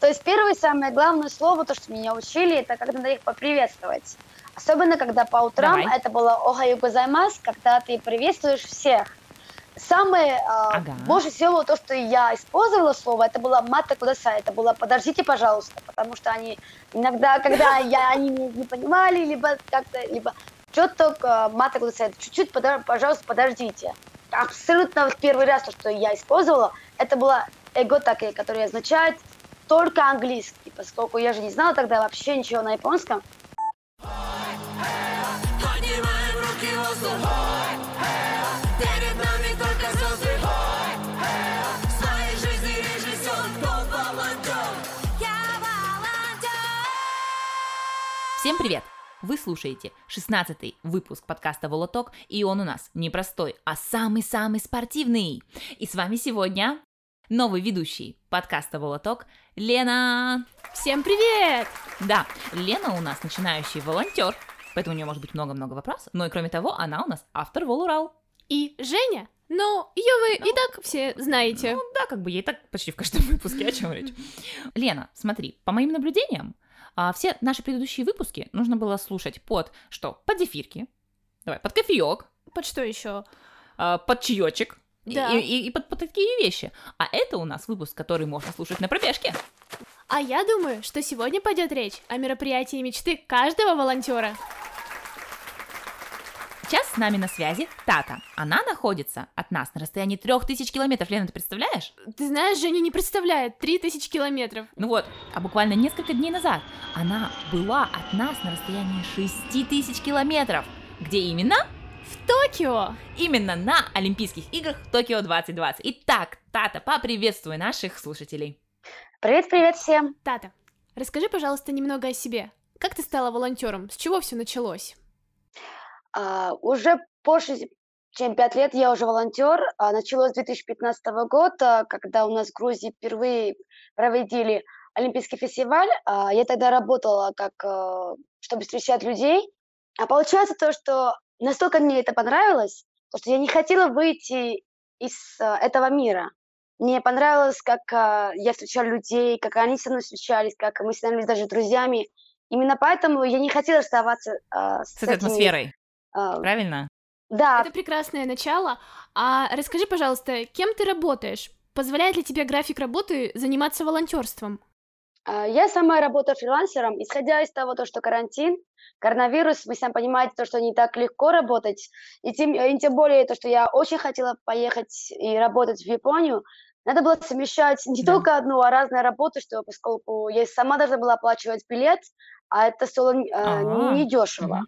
То есть первое самое главное слово, то, что меня учили, это как надо их поприветствовать. Особенно, когда по утрам Давай. это было «Охаю гозаймас», когда ты приветствуешь всех. Самое Ага. больше всего то, что я использовала слово, это было мата кудасай, это было подождите, пожалуйста, потому что они иногда, когда я они не, не понимали, либо как-то, либо что-то мата кудасай, чуть-чуть, подо- пожалуйста, подождите. Абсолютно в первый раз то, что я использовала, это было эго таке, которое означает только английский, поскольку я же не знала тогда вообще ничего на японском. Всем привет! Вы слушаете 16-й выпуск подкаста «Волоток», и он у нас не простой, а самый-самый спортивный. И с вами сегодня новый ведущий подкаста «Волоток» Лена. Всем привет! Да, Лена у нас начинающий волонтер, поэтому у нее может быть много-много вопросов. Но и кроме того, она у нас автор Волурал. И Женя? Ну, ее вы и так все знаете. Ну да, как бы ей так почти в каждом выпуске, о чем речь. Лена, смотри, по моим наблюдениям, а, все наши предыдущие выпуски нужно было слушать под что? Под зефирки, давай, под кофеек, Под что еще? а, под чаечек. Да. И, и- и под, под такие вещи. А это у нас выпуск, который можно слушать на пробежке. А я думаю, что сегодня пойдет речь о мероприятии мечты каждого волонтера. Сейчас с нами на связи Тата. Она находится от нас на расстоянии 3000 километров. Лена, ты представляешь? Ты знаешь, Женя не представляет, 3000 километров. Ну вот, а буквально несколько дней назад она была от нас на расстоянии 6000 километров. Где именно? В Токио! Именно на Олимпийских играх в Токио 2020. Итак, Тата, поприветствуй наших слушателей. Привет-привет всем! Тата, расскажи, пожалуйста, немного о себе. Как ты стала волонтером? С чего все началось? А, уже больше чем пять лет я уже волонтер. А, началось с 2015 года, когда у нас в Грузии впервые проводили Олимпийский фестиваль. А, я тогда работала как, э, чтобы встречать людей. А получается то, что настолько мне это понравилось, то, что я не хотела выйти из э, этого мира. Мне понравилось, как э, я встречала людей, как они со мной встречались, как мы становились даже друзьями. Именно поэтому я не хотела оставаться э, с, С этой атмосферой, э, правильно? да, Это прекрасное начало. А расскажи, пожалуйста, кем ты работаешь? Позволяет ли тебе график работы заниматься волонтерством? А, Я сама работаю фрилансером, исходя из того, то, что карантин, коронавирус, вы сами понимаете, то, что не так легко работать, и тем, и тем более то, что я очень хотела поехать и работать в Японию, надо было совмещать не Да. только одну, а разные работы, что поскольку я сама должна была оплачивать билет, а это стоило э, А, недешево.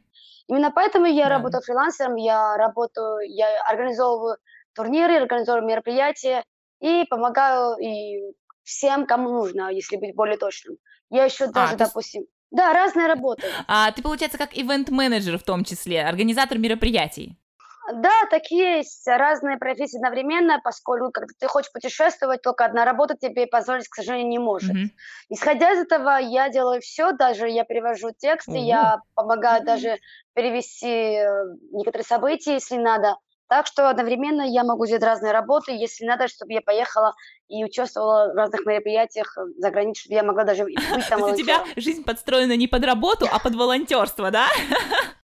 Именно поэтому я Да. работаю фрилансером, я работаю, я организовываю турниры, организовываю мероприятия и помогаю и всем, кому нужно, если быть более точным. Я еще даже, А, то есть- допустим, да, разные работы. А ты, получается, как ивент-менеджер в том числе, организатор мероприятий. Да, так есть, разные профессии одновременно, поскольку когда ты хочешь путешествовать, только одна работа тебе позволить, к сожалению, не может. Мгм. Исходя из этого, я делаю все, даже я перевожу тексты, я помогаю Мгм. даже перевести э, некоторые события, если надо. Так что одновременно я могу делать разные работы, если надо, чтобы я поехала и участвовала в разных мероприятиях э, за границей, чтобы я могла даже быть там у тебя жизнь подстроена не под работу, а под волонтерство, да?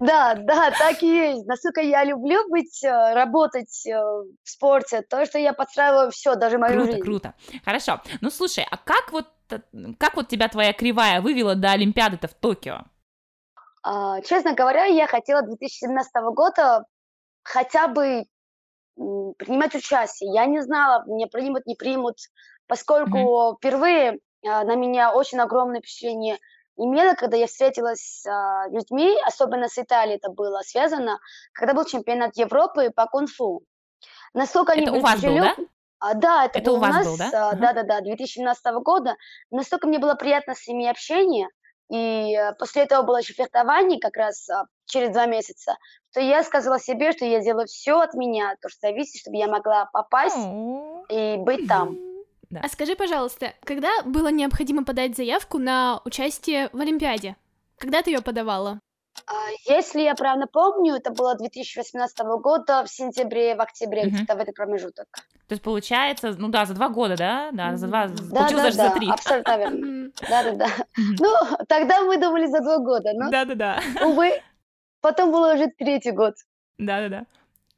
Да, да, так и есть. Насколько я люблю быть, э, работать э, в спорте, то, что я подстраиваю все, даже мою Круто, жизнь. круто. Хорошо. Ну слушай, а как вот как вот тебя твоя кривая вывела до Олимпиады-то в Токио? А, честно говоря, я хотела 2017 года хотя бы принимать участие. Я не знала, меня примут, не примут, поскольку впервые а, на меня очень огромное впечатление имело, когда я встретилась с а, людьми, особенно с Италией это было связано, когда был чемпионат Европы по кунг-фу. Насколько они Это у вас был, да? А, да, это, Это был у вас нас, был, да? а, да-да-да, 2017 года. Настолько мне было приятно с ними общение, и э, после этого было еще фехтование как раз а, через два месяца, что я сказала себе, что я сделаю все от меня, то, что зависит, чтобы я могла попасть и быть там. Да. А скажи, пожалуйста, когда было необходимо подать заявку на участие в Олимпиаде? Когда ты ее подавала? А, Если я правильно помню, это было 2018 года в сентябре, в октябре, Мгм. где-то в этот промежуток. То есть получается, ну да, за два года, да? Да, за два, Да, да, даже за да, три. абсолютно верно. Мгм. Да, да, да. Мгм. Ну, тогда мы думали за два года, но, Да-да-да. увы, потом было уже третий год. Да-да-да.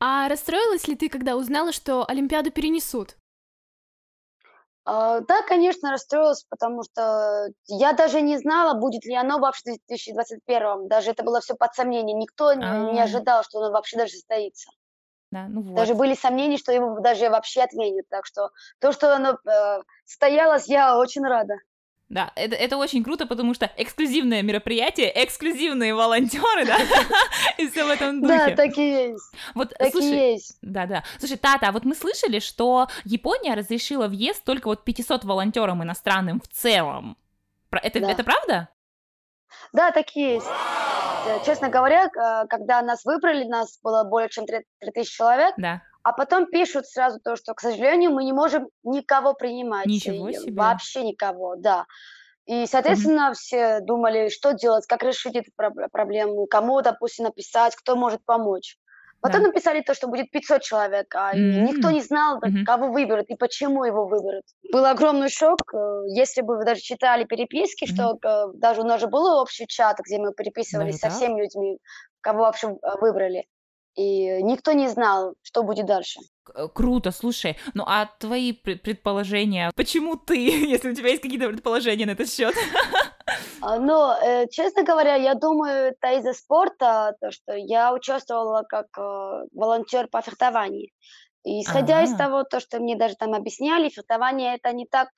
А расстроилась ли ты, когда узнала, что Олимпиаду перенесут? А, Да, конечно, расстроилась, потому что я даже не знала, будет ли оно вообще в 2021. Даже это было все под сомнением. Никто не не А. ожидал, что оно вообще даже состоится. Да, ну вот. Даже были сомнения, что его даже вообще отменят. Так что то, что оно э, состоялось, я очень рада. Да, это, это очень круто, потому что эксклюзивное мероприятие, эксклюзивные волонтеры, да, и все в этом Да, духе. так и есть. Вот, Так и слушай, есть. да-да. Слушай, Тата, а вот мы слышали, что Япония разрешила въезд только вот 500 волонтерам иностранным в целом. Это, Да. это правда? Да, так и есть. Э, Честно говоря, э, когда нас выбрали, нас было более чем 3000 человек, Да. А потом пишут сразу то, что, к сожалению, мы не можем никого принимать. Ничего И себе. Вообще никого, да. И, соответственно, все думали, что делать, как решить эту проб- проблему, кому, допустим, написать, кто может помочь. Потом Да. написали то, что будет 500 человек, а М. никто не знал, да, Мгм. кого выберут и почему его выберут. Был огромный шок, э, если бы вы даже читали переписки, что э, даже у нас же был общий чат, где мы переписывались Даже со так? всеми людьми, кого вообще э, выбрали. И никто не знал, что будет дальше. Круто, слушай. Ну а твои пред- предположения, почему ты, если у тебя есть какие-то предположения на этот счет? А, Но, э, честно говоря, я думаю, это из-за спорта, то, что я участвовала как э, волонтер по фехтованию. И исходя из А. того, то, что мне даже там объясняли, фехтование это не так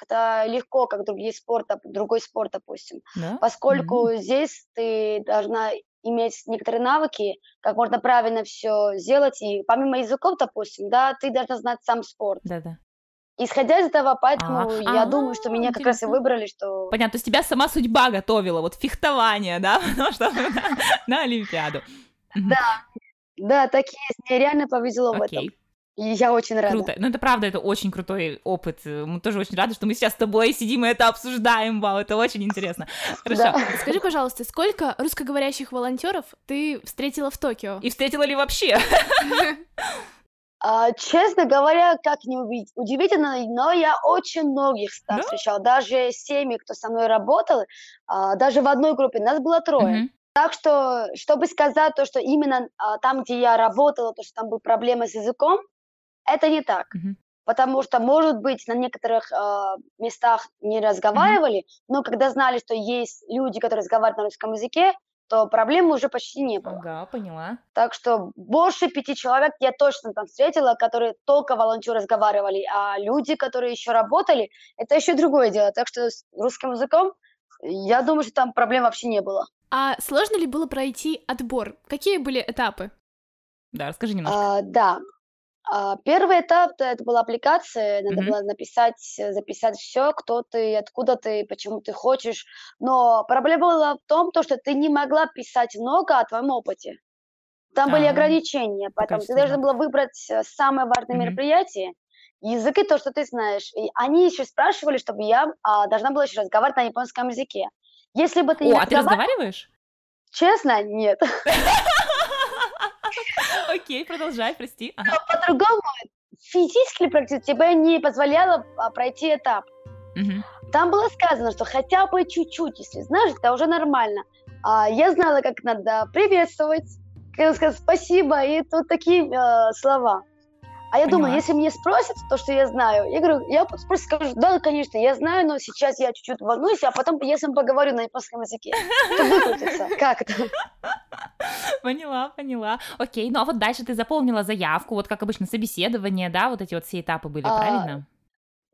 легко, как другие спорта, другой спорт, допустим. Да? Поскольку здесь ты должна иметь некоторые навыки, как можно правильно все сделать. И помимо языков, допустим, да, ты должна знать сам спорт. Да-да. Исходя из этого, поэтому А, я думаю, что а, меня как раз и интересно. выбрали, что Понятно, то есть тебя сама судьба готовила, вот фехтование, да, ну, чтобы на, Олимпиаду. Мгм. да, так и есть. Мне реально повезло в этом. И я очень рада. круто. Ну, это правда, это очень крутой опыт. Мы тоже очень рады, что мы сейчас с тобой сидим и это обсуждаем. Вау, это очень интересно. Хорошо. Да. Скажи, пожалуйста, сколько русскоговорящих волонтеров ты встретила в Токио? И встретила ли вообще? А, честно говоря, как не удивительно, но я очень многих Да? встречала. Даже с теми, кто со мной работал, а, даже в одной группе нас было трое. Так что, чтобы сказать то, что именно а, там, где я работала, то, что там были проблемы с языком, это не так. Мгм. Потому что, может быть, на некоторых а, местах не разговаривали, но когда знали, что есть люди, которые разговаривают на русском языке, то проблем уже почти не было. Ага, поняла. Так что больше пяти человек я точно там встретила, которые только волонтеры разговаривали, а люди, которые еще работали, это еще другое дело. Так что с русским языком, я думаю, что там проблем вообще не было. А сложно ли было пройти отбор? Какие были этапы? Да, расскажи немножко. А, да. А, первый этап то это была аппликация, надо Мгм. было написать, э, записать все, кто ты, откуда ты, почему ты хочешь. Но проблема была в том, то, что ты не могла писать много о твоем опыте. Там были А, ограничения, поэтому ты количество должна была выбрать э, самое важное Мгм. мероприятие, язык и то, что ты знаешь. И они еще спрашивали, чтобы я а, должна была еще разговаривать на японском языке. Если бы ты не О, а ты разговаривала, разговариваешь? честно, нет. Окей, продолжай, прости. Ага. По-другому физически практически тебе не позволяло а, пройти этап. Мгм. Там было сказано, что хотя бы чуть-чуть, если знаешь, это уже нормально. А я знала, как надо приветствовать, как сказать спасибо, и тут такие э, слова. А я думаю, Поняла. если мне спросят то, что я знаю, я говорю, я просто скажу, да, конечно, я знаю, но сейчас я чуть-чуть волнуюсь, а потом я с ним поговорю на японском языке. Чтобы выкрутиться. Как это? Поняла, поняла. Окей, ну а вот дальше ты заполнила заявку, вот как обычно собеседование, да, вот эти вот все этапы были, А, правильно?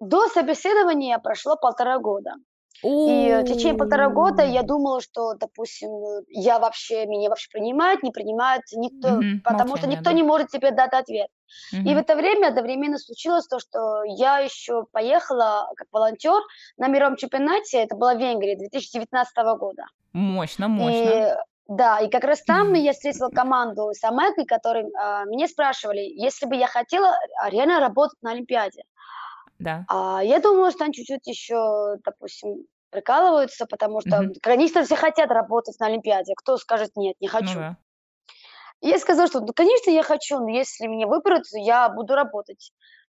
До собеседования прошло полтора года. И э, в течение полтора года я думала, что, допустим, я вообще, меня вообще принимают, не принимают никто, потому что никто да. не может тебе дать ответ. И в это время одновременно случилось то, что я еще поехала как волонтер на мировом чемпионате, это было в Венгрии 2019 года. Мощно, мощно. И, да, и как раз там я встретила команду с Амекой, которые а, меня спрашивали, если бы я хотела а, реально работать на Олимпиаде. Да. А я думала, что они чуть-чуть еще, допустим, прикалываются, потому что, Мгм. конечно, все хотят работать на Олимпиаде. Кто скажет нет, не Ну хочу. да. И я сказала, что, ну, конечно, я хочу, но если меня выберут, я буду работать.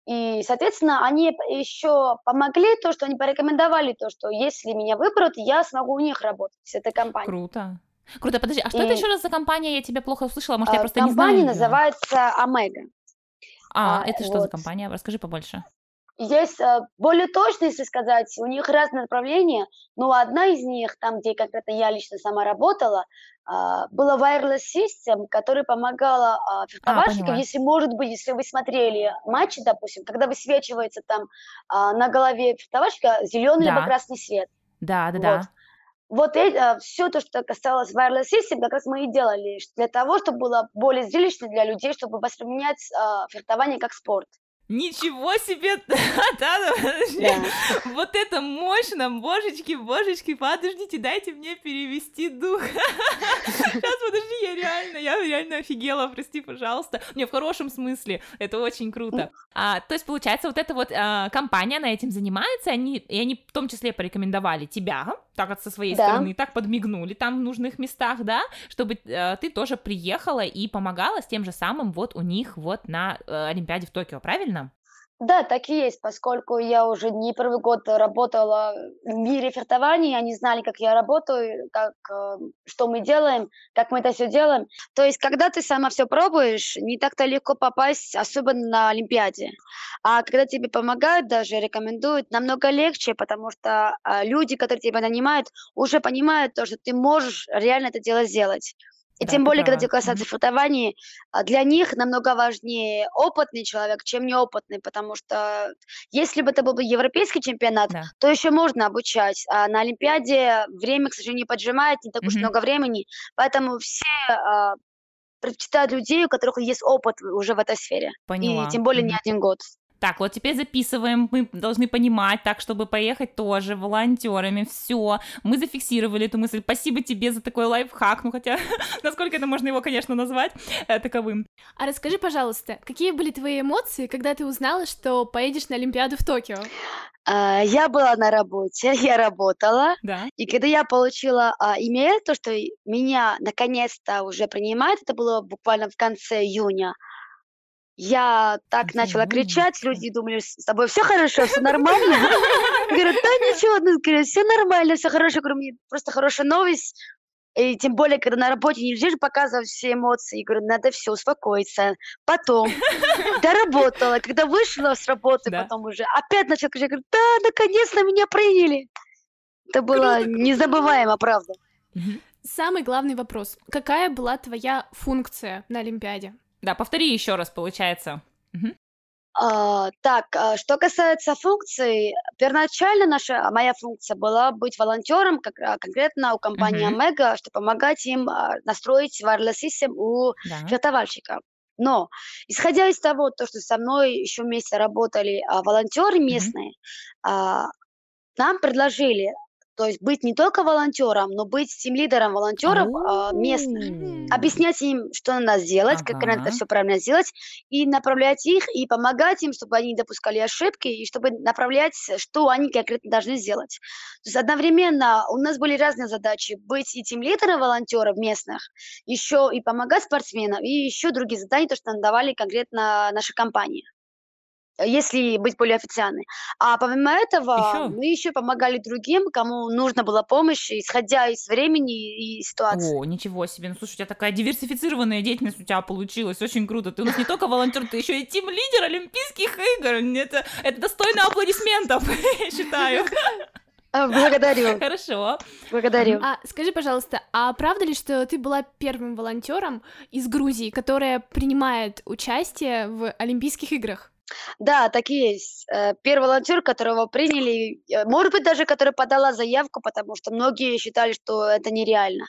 И, соответственно, они еще помогли, то, что они порекомендовали, то, что если меня выберут, я смогу у них работать, с этой компанией. Круто. Круто, подожди, а что это И- еще раз за компания? Я тебя плохо услышала, может, я А, просто не знаю Компания называется Омега. А, а, это что за вот. компания? Расскажи побольше. Есть э, более точно, если сказать, у них разные направления, но одна из них, там, где конкретно я лично сама работала, а, была wireless system, которая помогала а, фехтовальщикам, поняла. если, может быть, если вы смотрели матчи, допустим, когда высвечивается там а, на голове фехтовальщика зеленый либо Да. красный свет. Да, да, да. Вот все то, что касалось wireless system, как раз мы и делали для того, чтобы было более зрелищно для людей, чтобы воспринимать а, фехтование как спорт. Ничего себе! Да. Да. Вот это мощно! Божечки, божечки, подождите, дайте мне перевести дух. Сейчас, подожди, я реально, я реально офигела, прости, пожалуйста. Не, в хорошем смысле, это очень круто. А, то есть, получается, вот эта вот а, компания, она этим занимается, они, и они в том числе порекомендовали тебя, так вот со своей Да. стороны, так подмигнули там в нужных местах, да, чтобы э, ты тоже приехала и помогала с тем же самым вот у них вот на э, Олимпиаде в Токио, правильно? Да, так и есть, поскольку я уже не первый год работала в мире фехтования, они знали, как я работаю, как, э, что мы делаем, как мы это все делаем. То есть, когда ты сама все пробуешь, не так-то легко попасть, особенно на Олимпиаде. А когда тебе помогают, даже рекомендуют, намного легче, потому что а, люди, которые тебя нанимают, уже понимают то, что ты можешь реально это дело сделать. И Да, тем более, когда касается фехтования, а, для них намного важнее опытный человек, чем неопытный, потому что если бы это был бы европейский чемпионат, Да. то еще можно обучать, а на Олимпиаде время, к сожалению, поджимает, не так уж Мгм. много времени, поэтому все а, предпочитают людей, у которых есть опыт уже в этой сфере, Поняла. и тем более не Мгм. один год. Так, вот теперь записываем, мы должны понимать, так, чтобы поехать тоже волонтерами, все, мы зафиксировали эту мысль, спасибо тебе за такой лайфхак, ну хотя, насколько это можно его, конечно, назвать э, таковым. А расскажи, пожалуйста, какие были твои эмоции, когда ты узнала, что поедешь на Олимпиаду в Токио? А, Я была на работе, я работала, Да, И когда я получила а, имейл, то, что меня наконец-то уже принимают, это было буквально в конце июня, я так начала кричать, люди думали, с тобой все хорошо, все нормально. Я говорю, да ничего, ну, говорю, все нормально, все хорошо, говорю, мне просто хорошая новость. И тем более, когда на работе нельзя же показывать все эмоции. Я говорю, надо все успокоиться. Потом доработала. Когда вышла с работы, Да. потом уже опять начала кричать. Говорю, да, наконец-то меня приняли. Это было Круто, незабываемо, правда. Самый главный вопрос. Какая была твоя функция на Олимпиаде? Да, повтори еще раз, получается. Мгм. А, так, а, что касается функций, первоначально наша, моя функция была быть волонтером, как, а, конкретно у компании Мгм. Омега, чтобы помогать им а, настроить wireless system у Да. фехтовальщика. Но, исходя из того, то, что со мной еще вместе работали а, волонтеры местные, а, нам предложили, то есть быть не только волонтером, но быть тим-лидером волонтеров а, местных. Объяснять им, что надо сделать, как надо Ага. это все правильно сделать, и направлять их, и помогать им, чтобы они не допускали ошибки, и чтобы направлять, что они конкретно должны сделать. То есть одновременно у нас были разные задачи. Быть и тем лидером волонтеров местных, еще и помогать спортсменам, и еще другие задания, то, что нам давали конкретно наша компания. Э, Если быть более официальной. А помимо этого, Ещё? мы еще помогали другим, кому нужна была помощь, исходя из времени и ситуации. О, ничего себе. Ну, слушай, у тебя такая диверсифицированная деятельность у тебя получилась. Очень круто. Ты у нас не только волонтер, ты еще и тим-лидер Олимпийских игр. Это, это достойно аплодисментов, я считаю. А, Благодарю, Хорошо. благодарю. А скажи, пожалуйста, а правда ли, что ты была первым волонтером из Грузии, которая принимает участие в Олимпийских играх? Да, так и есть. Э, Первый волонтер, которого приняли, э, может быть, даже которая подала заявку, потому что многие считали, что это нереально.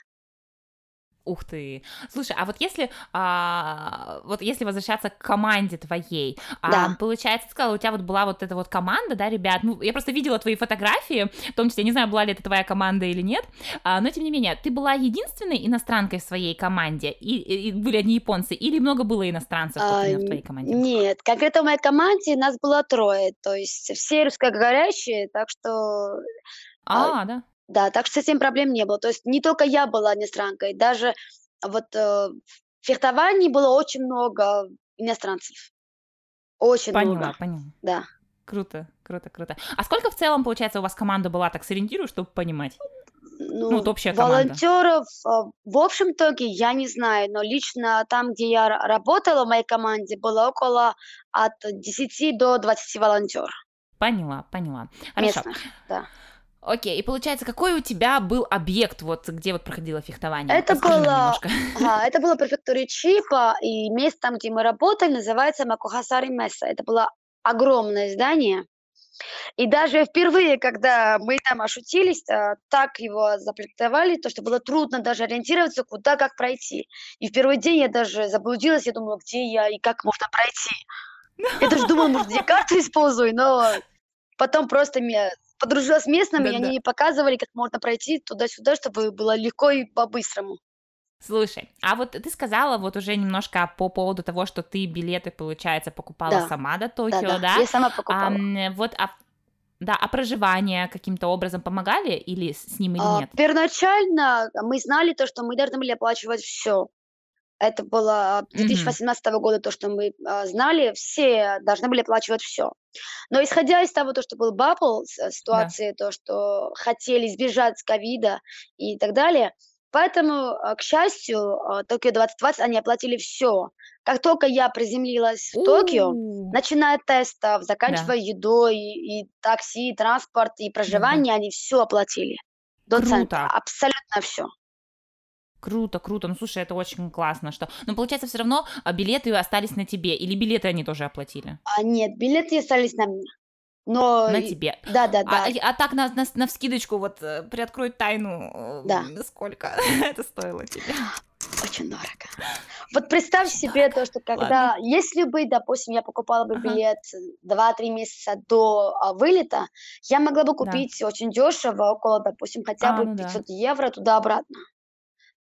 Ух ты. Слушай, а вот если, а, вот если возвращаться к команде твоей, а, Да. получается, ты сказала, у тебя вот была вот эта вот команда, да, ребят, ну, я просто видела твои фотографии, в том числе, не знаю, была ли это твоя команда или нет, а, но тем не менее, ты была единственной иностранкой в своей команде, и, и- и были одни японцы, или много было иностранцев А, в твоей команде? Нет, конкретно в моей команде нас было трое, то есть все русскоговорящие, так что, а, А, да. Да, так что с этим проблем не было. То есть не только я была иностранкой, даже вот э, в фехтовании было очень много иностранцев. Очень Поняла, много, поняла. да. Круто, круто, круто. А сколько в целом, получается, у вас команда была, так сориентируй, чтобы понимать? Ну, вот Ну, общая команда. волонтеров э, в общем итоге я не знаю, но лично там, где я ра- работала в моей команде, было около от 10 до 20 волонтеров Поняла, поняла. Хорошо. местных, да. Окей, и получается, какой у тебя был объект, вот где вот проходило фехтование? Это Расскажи было, ага, это было префектуре Чипа, и место, там, где мы работали, называется Макухасари Месса. Это было огромное здание. И даже впервые, когда мы там ошутились, а, так его запроектовали, то, что было трудно даже ориентироваться, куда, как пройти. И в первый день я даже заблудилась, я думала, где я и как можно пройти. Я даже думала, может, я карту использую, но потом просто меня подружилась с местными, и Да-да. они показывали, как можно пройти туда-сюда, чтобы было легко и по-быстрому. Слушай, а вот ты сказала вот уже немножко по поводу того, что ты билеты, получается, покупала Да. сама до Токио, Да-да, да? я сама А, покупала. м, вот, а, да, а проживание каким-то образом помогали или с с ним или А, нет? Первоначально мы знали то, что мы должны были оплачивать все. Это было Мгм. 2018 года, то, что мы а, знали, все должны были оплачивать все. Но исходя из того, то, что был бабл, с- ситуации, то, что хотели избежать ковида и так далее, поэтому, а, к счастью, а, Токио 2020, они оплатили все. Как только я приземлилась в Токио, начиная от тестов, заканчивая едой, и, и такси, и транспорт, и проживание, они все оплатили. До центра, Круто. абсолютно все. Круто, круто. Ну, слушай, это очень классно, что... Но, получается, все равно а, билеты остались на тебе, или билеты они тоже оплатили? А нет, билеты остались на мне. Но, На тебе. да, да, А, да. а так, на, на, на вскидочку, вот, э, приоткрой тайну, э, Да. сколько это стоило тебе? Очень дорого. Вот представь себе то, что когда, если бы, допустим, я покупала бы Ага. билет 2-3 месяца до а, вылета, я могла бы Да. купить очень дешево, около, допустим, хотя А, бы ну да. 500 евро туда-обратно.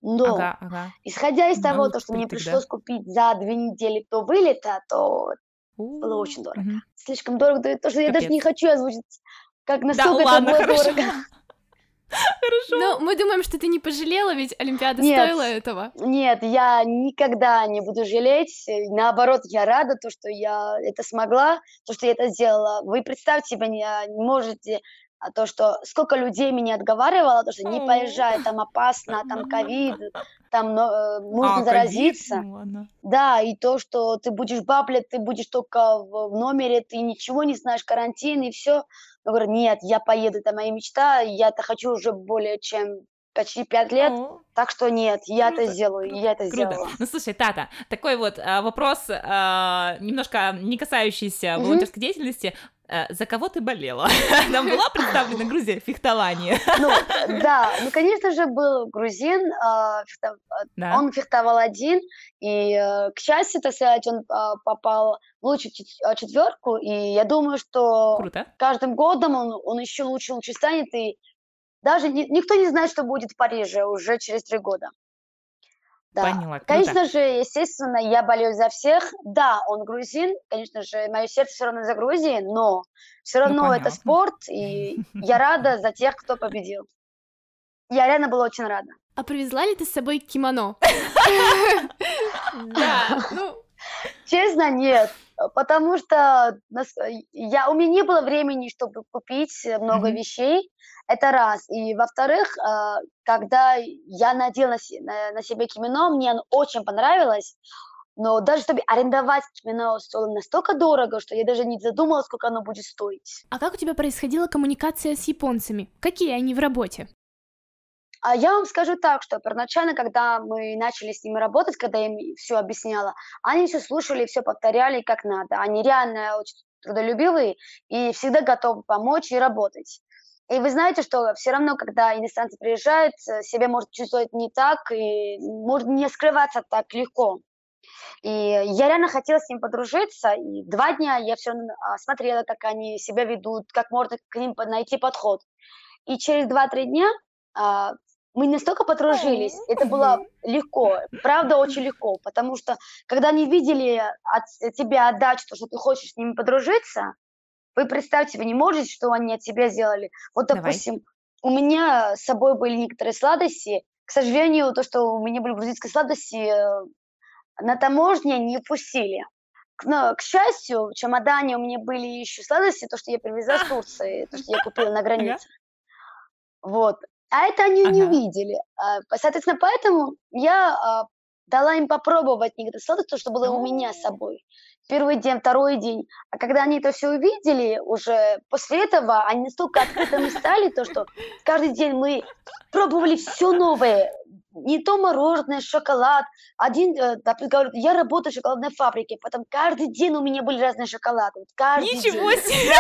Но, Ага, ага. исходя из Ну, того, то, что мне да. пришлось купить за две недели до вылета, то было У, очень дорого. мгм. слишком дорого, то, что я даже Капец. не хочу озвучить, как Да, насколько это ладно, было хорошо. дорого. Хорошо. Но мы думаем, что ты не пожалела, ведь Олимпиада Нет. стоила этого. Нет, я никогда не буду жалеть. э, Наоборот, я рада, то, что я это смогла, то, что я это сделала. Вы представьте себе, не, а, не можете, а, то, что сколько людей меня отговаривало, то, что не поезжай, там опасно, там ковид, там но, э, можно А, ковид? заразиться. Ладно. Да, и то, что ты будешь баблет, ты будешь только в, в номере, ты ничего не знаешь, карантин и все. Я говорю, нет, я поеду, это моя мечта, я это хочу уже более чем почти пять лет, О. так что нет, я это Круто, сделаю, и я это Круто. сделала. Ну, слушай, Тата, такой вот а, вопрос, а, немножко не касающийся Мгм. волонтерской деятельности. А, за кого ты болела? Там была представлена Грузия в фехтовании? Ну, да, ну, конечно же, был грузин, а, Да. он фехтовал один, и, э, к счастью, так сказать, он а, попал в лучшую чет- четверку, и я думаю, что Круто. каждым годом он, он еще лучше лучше станет, и даже ни- никто не знает, что будет в Париже уже через три года. Да. Поняла, круто. Конечно же, естественно, я болею за всех. Да, он грузин, конечно же, мое сердце все равно за Грузией, но все Ну, равно это понятно. спорт, и я рада за тех, кто победил. Я реально была очень рада. А привезла ли ты с собой кимоно? Да, ну, Честно, нет, потому что я, у меня не было времени, чтобы купить много Мгм. вещей, это раз. И во-вторых, а, когда я надела на, се- на- на себе кимоно, мне оно очень понравилось, но даже чтобы арендовать кимоно стоило настолько дорого, что я даже не задумалась, сколько оно будет стоить. а как у тебя происходила коммуникация с японцами? Какие они в работе? А я вам скажу так, что первоначально, когда мы начали с ними работать, когда я им все объясняла, они все слушали, все повторяли как надо. Они реально очень трудолюбивые и всегда готовы помочь и работать. И вы знаете, что все равно, когда иностранцы приезжают, э, себя может чувствовать не так и может не скрываться так легко. И я реально хотела с ним подружиться, и два дня я все а, смотрела, как они себя ведут, как можно к ним найти подход. И через два-три дня а, мы настолько подружились, это было легко, правда очень легко, потому что когда они видели от тебя отдачу, то, что ты хочешь с ними подружиться, вы представьте, вы не можете, что они от тебя сделали. Вот, Давай. допустим, у меня с собой были некоторые сладости. К сожалению, то, что у меня были грузинские сладости, э, на таможне не пустили. Но, к счастью, в чемодане у меня были еще сладости, то, что я привезла с Турции, то, что я купила на границе. Вот. А это они не Ага. увидели. А, Соответственно, поэтому я а, дала им попробовать некоторые сладости, то, что было у меня с собой. Первый день, второй день. А когда они это все увидели, уже после этого они настолько открытыми стали, то, что каждый день мы пробовали все новое. Не то мороженое, шоколад. Один, э, допустим, говорит, я работаю в шоколадной фабрике, потом каждый день у меня были разные шоколады. Каждый Ничего день. себе!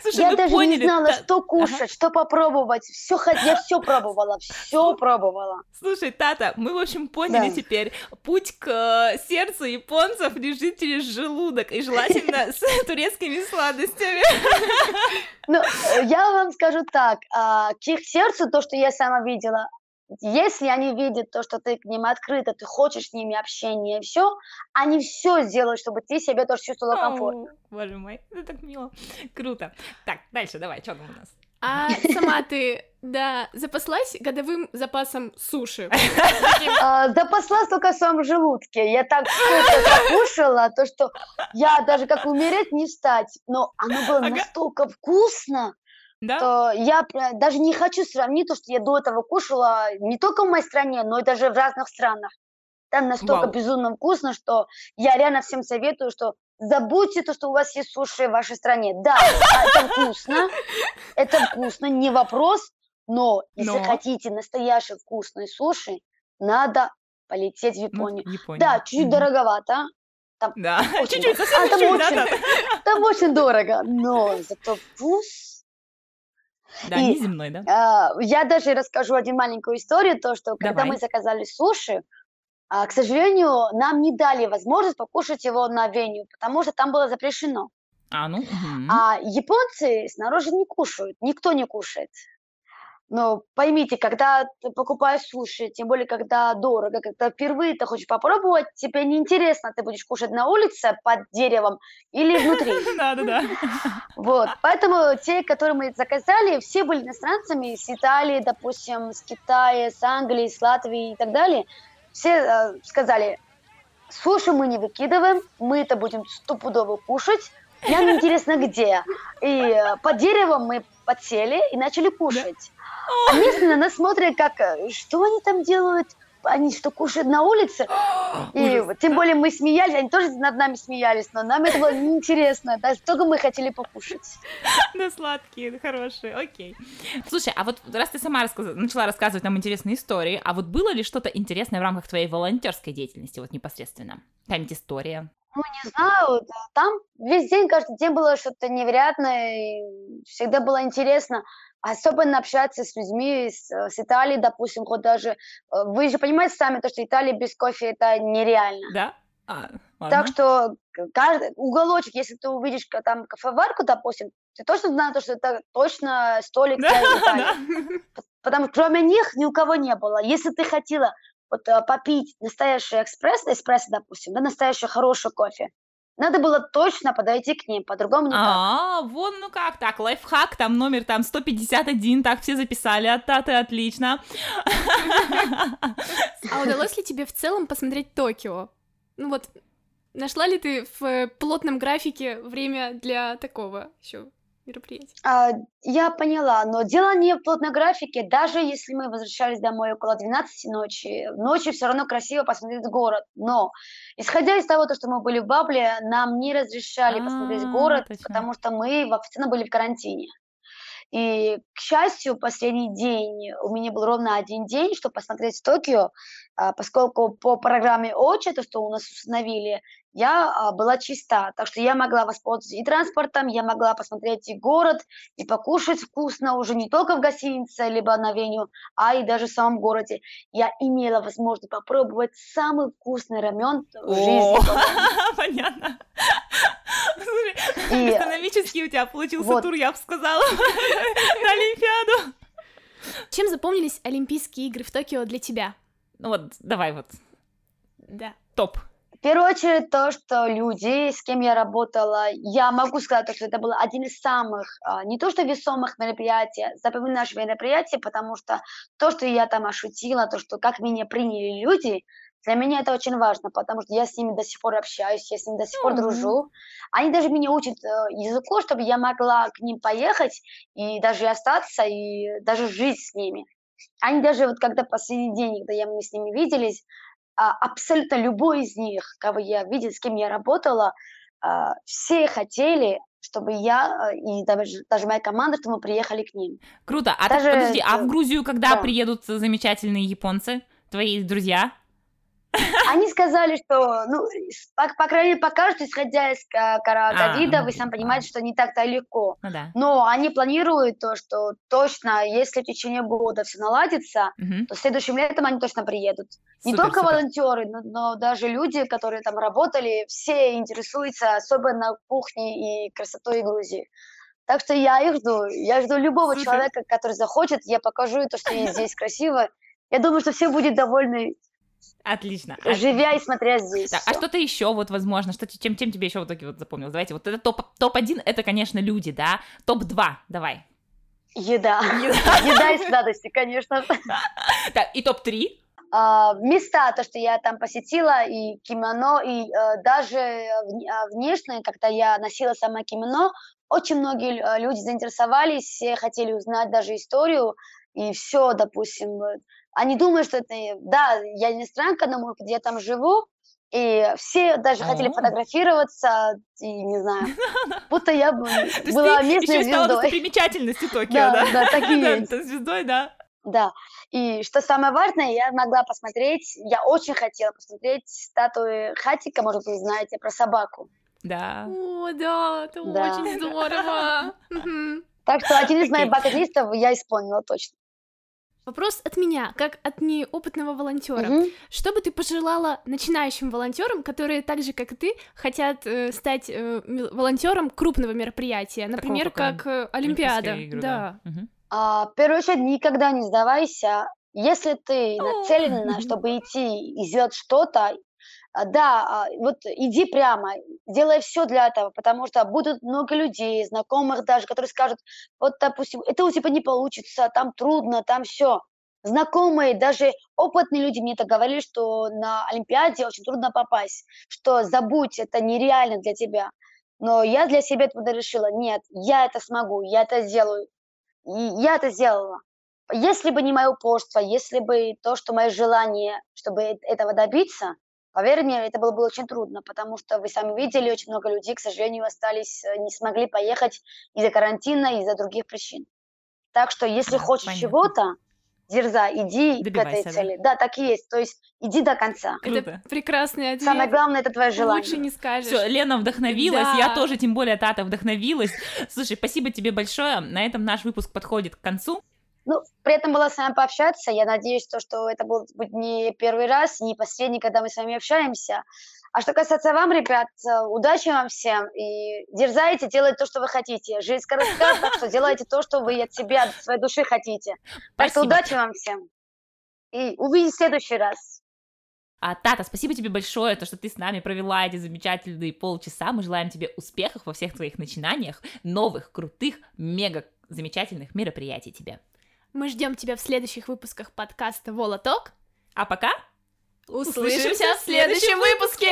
Слушай, Я даже поняли. не знала, Та- что кушать, что попробовать. Все, я все пробовала, все пробовала. Слушай, Тата, мы, в общем, поняли Да. теперь, путь к э, сердцу японцев лежит через желудок, и желательно с турецкими сладостями. Ну, э, я вам скажу так, а, к их сердцу, то, что я сама видела, если они видят то, что ты к ним открыта, ты хочешь с ними общения, все, они все сделают, чтобы ты себя тоже чувствовала комфортно. О, Боже мой, это так мило. Круто. Так, дальше давай, что там у нас? А сама ты, да, запаслась годовым запасом суши? А, запаслась только в своем желудке. Я так вкусно покушала, то, что я даже как умереть не встать. Но оно было настолько вкусно, Да? то я даже не хочу сравнить то, что я до этого кушала не только в моей стране, но и даже в разных странах. Там настолько Вау. безумно вкусно, что я реально всем советую, что забудьте то, что у вас есть суши в вашей стране. Да, это вкусно, это вкусно, не вопрос, но если Но? хотите настоящий вкусный суши, надо полететь в Ну, Японию. Япония. Да, чуть-чуть дороговато, Да, очень чуть-чуть, совсем А, там чуть-чуть, очень- да, Тата? там очень дорого, но зато вкус Да, И- неземной, да? А, Я даже расскажу один маленькую историю, то, что когда Давай. мы заказали суши, а, к сожалению, нам не дали возможность покушать его на веню, потому что там было запрещено. А, ну, мгм. А японцы снаружи не кушают, никто не кушает. Но поймите, когда ты покупаешь суши, тем более, когда дорого, когда впервые ты хочешь попробовать, тебе неинтересно, ты будешь кушать на улице под деревом или внутри. Да-да-да. Вот, поэтому те, которые мы заказали, все были иностранцами с Италии, допустим, с Китая, с Англии, с Латвии и так далее. Все э, сказали, суши мы не выкидываем, мы это будем стопудово кушать, нам интересно где. И э, под деревом мы подсели и начали кушать. А местные на нас смотрят, как, э, что они там делают, они что, кушают на улице? И тем да. более мы смеялись, они тоже над нами смеялись, но нам это было неинтересно, даже только мы хотели покушать. Да, сладкие, да, хорошие, окей. Слушай, а вот раз ты сама рассказ- начала рассказывать нам интересные истории, а вот было ли что-то интересное в рамках твоей волонтерской деятельности, вот непосредственно? Какая-нибудь история? Ну, не знаю, там весь день, каждый день было что-то невероятное, и всегда было интересно, особенно общаться с людьми с, э, с Италии, допустим, хоть даже, э, вы же понимаете сами, то, что Италия без кофе это нереально. Да? А, ладно. Так что каждый уголочек, если ты увидишь ка- там кофеварку, допустим, ты точно знаешь, то, что это точно столик Да, для да. Италии. Потому что кроме них ни у кого не было. Если ты хотела вот, э, попить настоящий экспресс, эспрессо, допустим, да, настоящий хороший кофе, надо было точно подойти к ним, по-другому никак. А, вон, ну как так, лайфхак, там номер там 151, так все записали от Таты, отлично. А удалось ли тебе в целом посмотреть Токио? Ну вот, нашла ли ты в э, плотном графике время для такого еще мероприятия? А, я поняла, но дело не в плотной графике. Даже если мы возвращались домой около 12 ночи, ночью все равно красиво посмотреть город. Но, исходя из того, то, что мы были в Бабле, нам не разрешали посмотреть А, город, потому что мы официально были в карантине. И, к счастью, последний день, у меня был ровно один день, чтобы посмотреть Токио, поскольку по программе ОЧА, то, что у нас установили, я а, была чиста, так что я могла воспользоваться и транспортом, я могла посмотреть и город, и покушать вкусно уже не только в гостинице, либо на веню, а и даже в самом городе. Я имела возможность попробовать самый вкусный рамен в жизни. О, понятно. Слушай, И, Экономический у тебя получился тур, я бы сказала, на Олимпиаду. Чем запомнились Олимпийские игры в Токио для тебя? Ну вот, давай вот, Да. топ. В первую очередь то, что люди, с кем я работала, я могу сказать, что это было один из самых, а, не то что весомых мероприятий, запоминающих мероприятий, потому что то, что я там ошутила, то, что как меня приняли люди, для меня это очень важно, потому что я с ними до сих пор общаюсь, я с ними до сих пор Мгм. дружу. Они даже меня учат э, языку, чтобы я могла к ним поехать и даже остаться, и даже жить с ними. Они даже вот когда последний день, когда я, мы с ними виделись, а, абсолютно любой из них, кого я видела, с кем я работала, а, все хотели, чтобы я а, и даже, даже моя команда, чтобы мы приехали к ним. Круто. А Даже, так, подожди, а в Грузию когда да. приедут замечательные японцы, твои друзья? Они сказали, что, ну, по, по крайней мере, пока что, исходя из кара- А, ковида, ну, вы сами а. понимаете, что не так-то легко. Ну да. Но они планируют то, что точно, если в течение года все наладится, Мгм. то следующим летом они точно приедут. Не Супер, только супер. волонтеры, но, но даже люди, которые там работали, все интересуются особенно кухней и красотой Грузии. Так что я их жду. Я жду любого Супер. человека, который захочет. Я покажу то, что есть здесь красиво. Я думаю, что все будут довольны, Отлично. А- живя и смотря здесь. Так, а что-то еще, вот, возможно, что, чем, чем тебе еще в итоге вот запомнилось? Давайте, вот это топ, топ-1, это, конечно, люди, да? Топ-2, давай. Еда. Еда. Еда и сладости, конечно. Так, и топ-3? А, места, то, что я там посетила, и кимоно, и э, даже вне- а, внешне, когда я носила сама кимоно, очень многие э, люди заинтересовались, все хотели узнать даже историю, и все, допустим, э, они думают, что это, да, я иностранка, но может, где я там живу, и все даже хотели О. фотографироваться, и не знаю, будто я была местной звездой. достопримечательностью Токио, Да, да? так и есть. звездой, да. Да, и что самое важное, я могла посмотреть, я очень хотела посмотреть статуи Хатика, может, вы знаете, про собаку. Да. О, да, это Да. очень здорово. Так что один из моих Окей. бакет-листов я исполнила точно. Вопрос от меня, как от неопытного волонтера. Мгм. Что бы ты пожелала начинающим волонтерам, которые так же, как и ты, хотят э, стать э, волонтером крупного мероприятия, например, как как э, Олимпиада? Игры, да. Мгм. А, в первую очередь, никогда не сдавайся. Если ты нацелена, чтобы идти и сделать что-то, а, да, а, вот иди прямо, делай все для этого, потому что будут много людей, знакомых даже, которые скажут, вот, допустим, это у тебя не получится, там трудно, там все. Знакомые, даже опытные люди мне это говорили, что на Олимпиаде очень трудно попасть, что забудь, это нереально для тебя. Но я для себя тогда решила, нет, я это смогу, я это сделаю. И я это сделала. Если бы не мое упорство, если бы то, что мое желание, чтобы этого добиться, поверь мне, это было бы очень трудно, потому что вы сами видели, очень много людей, к сожалению, остались, э, не смогли поехать из-за карантина, из-за других причин. Так что, если Да, хочешь чего-то, дерзай, иди к Добивайся, этой да? цели. Да, так и есть. То есть иди до конца. Круто. Это прекрасный ответ. Самое главное это твое желание. Лучше не скажешь. Все, Лена вдохновилась, я Да. тоже, тем более Тата вдохновилась. Слушай, спасибо тебе большое. На этом наш выпуск подходит к концу. Ну, при этом было с вами пообщаться. Я надеюсь, то, что это будет не первый раз, не последний, когда мы с вами общаемся. А что касается вам, ребят, э, удачи вам всем. И дерзайте, делайте то, что вы хотите. Жизнь коротка, так что делайте то, что вы от себя, от своей души хотите. Так что Спасибо. удачи вам всем. И увидимся в следующий раз. А, Тата, спасибо тебе большое, то, что ты с нами провела эти замечательные полчаса. Мы желаем тебе успехов во всех твоих начинаниях, новых, крутых, мега замечательных мероприятий тебе. Мы ждем тебя в следующих выпусках подкаста Волоток. А пока Услышимся в следующем выпуске!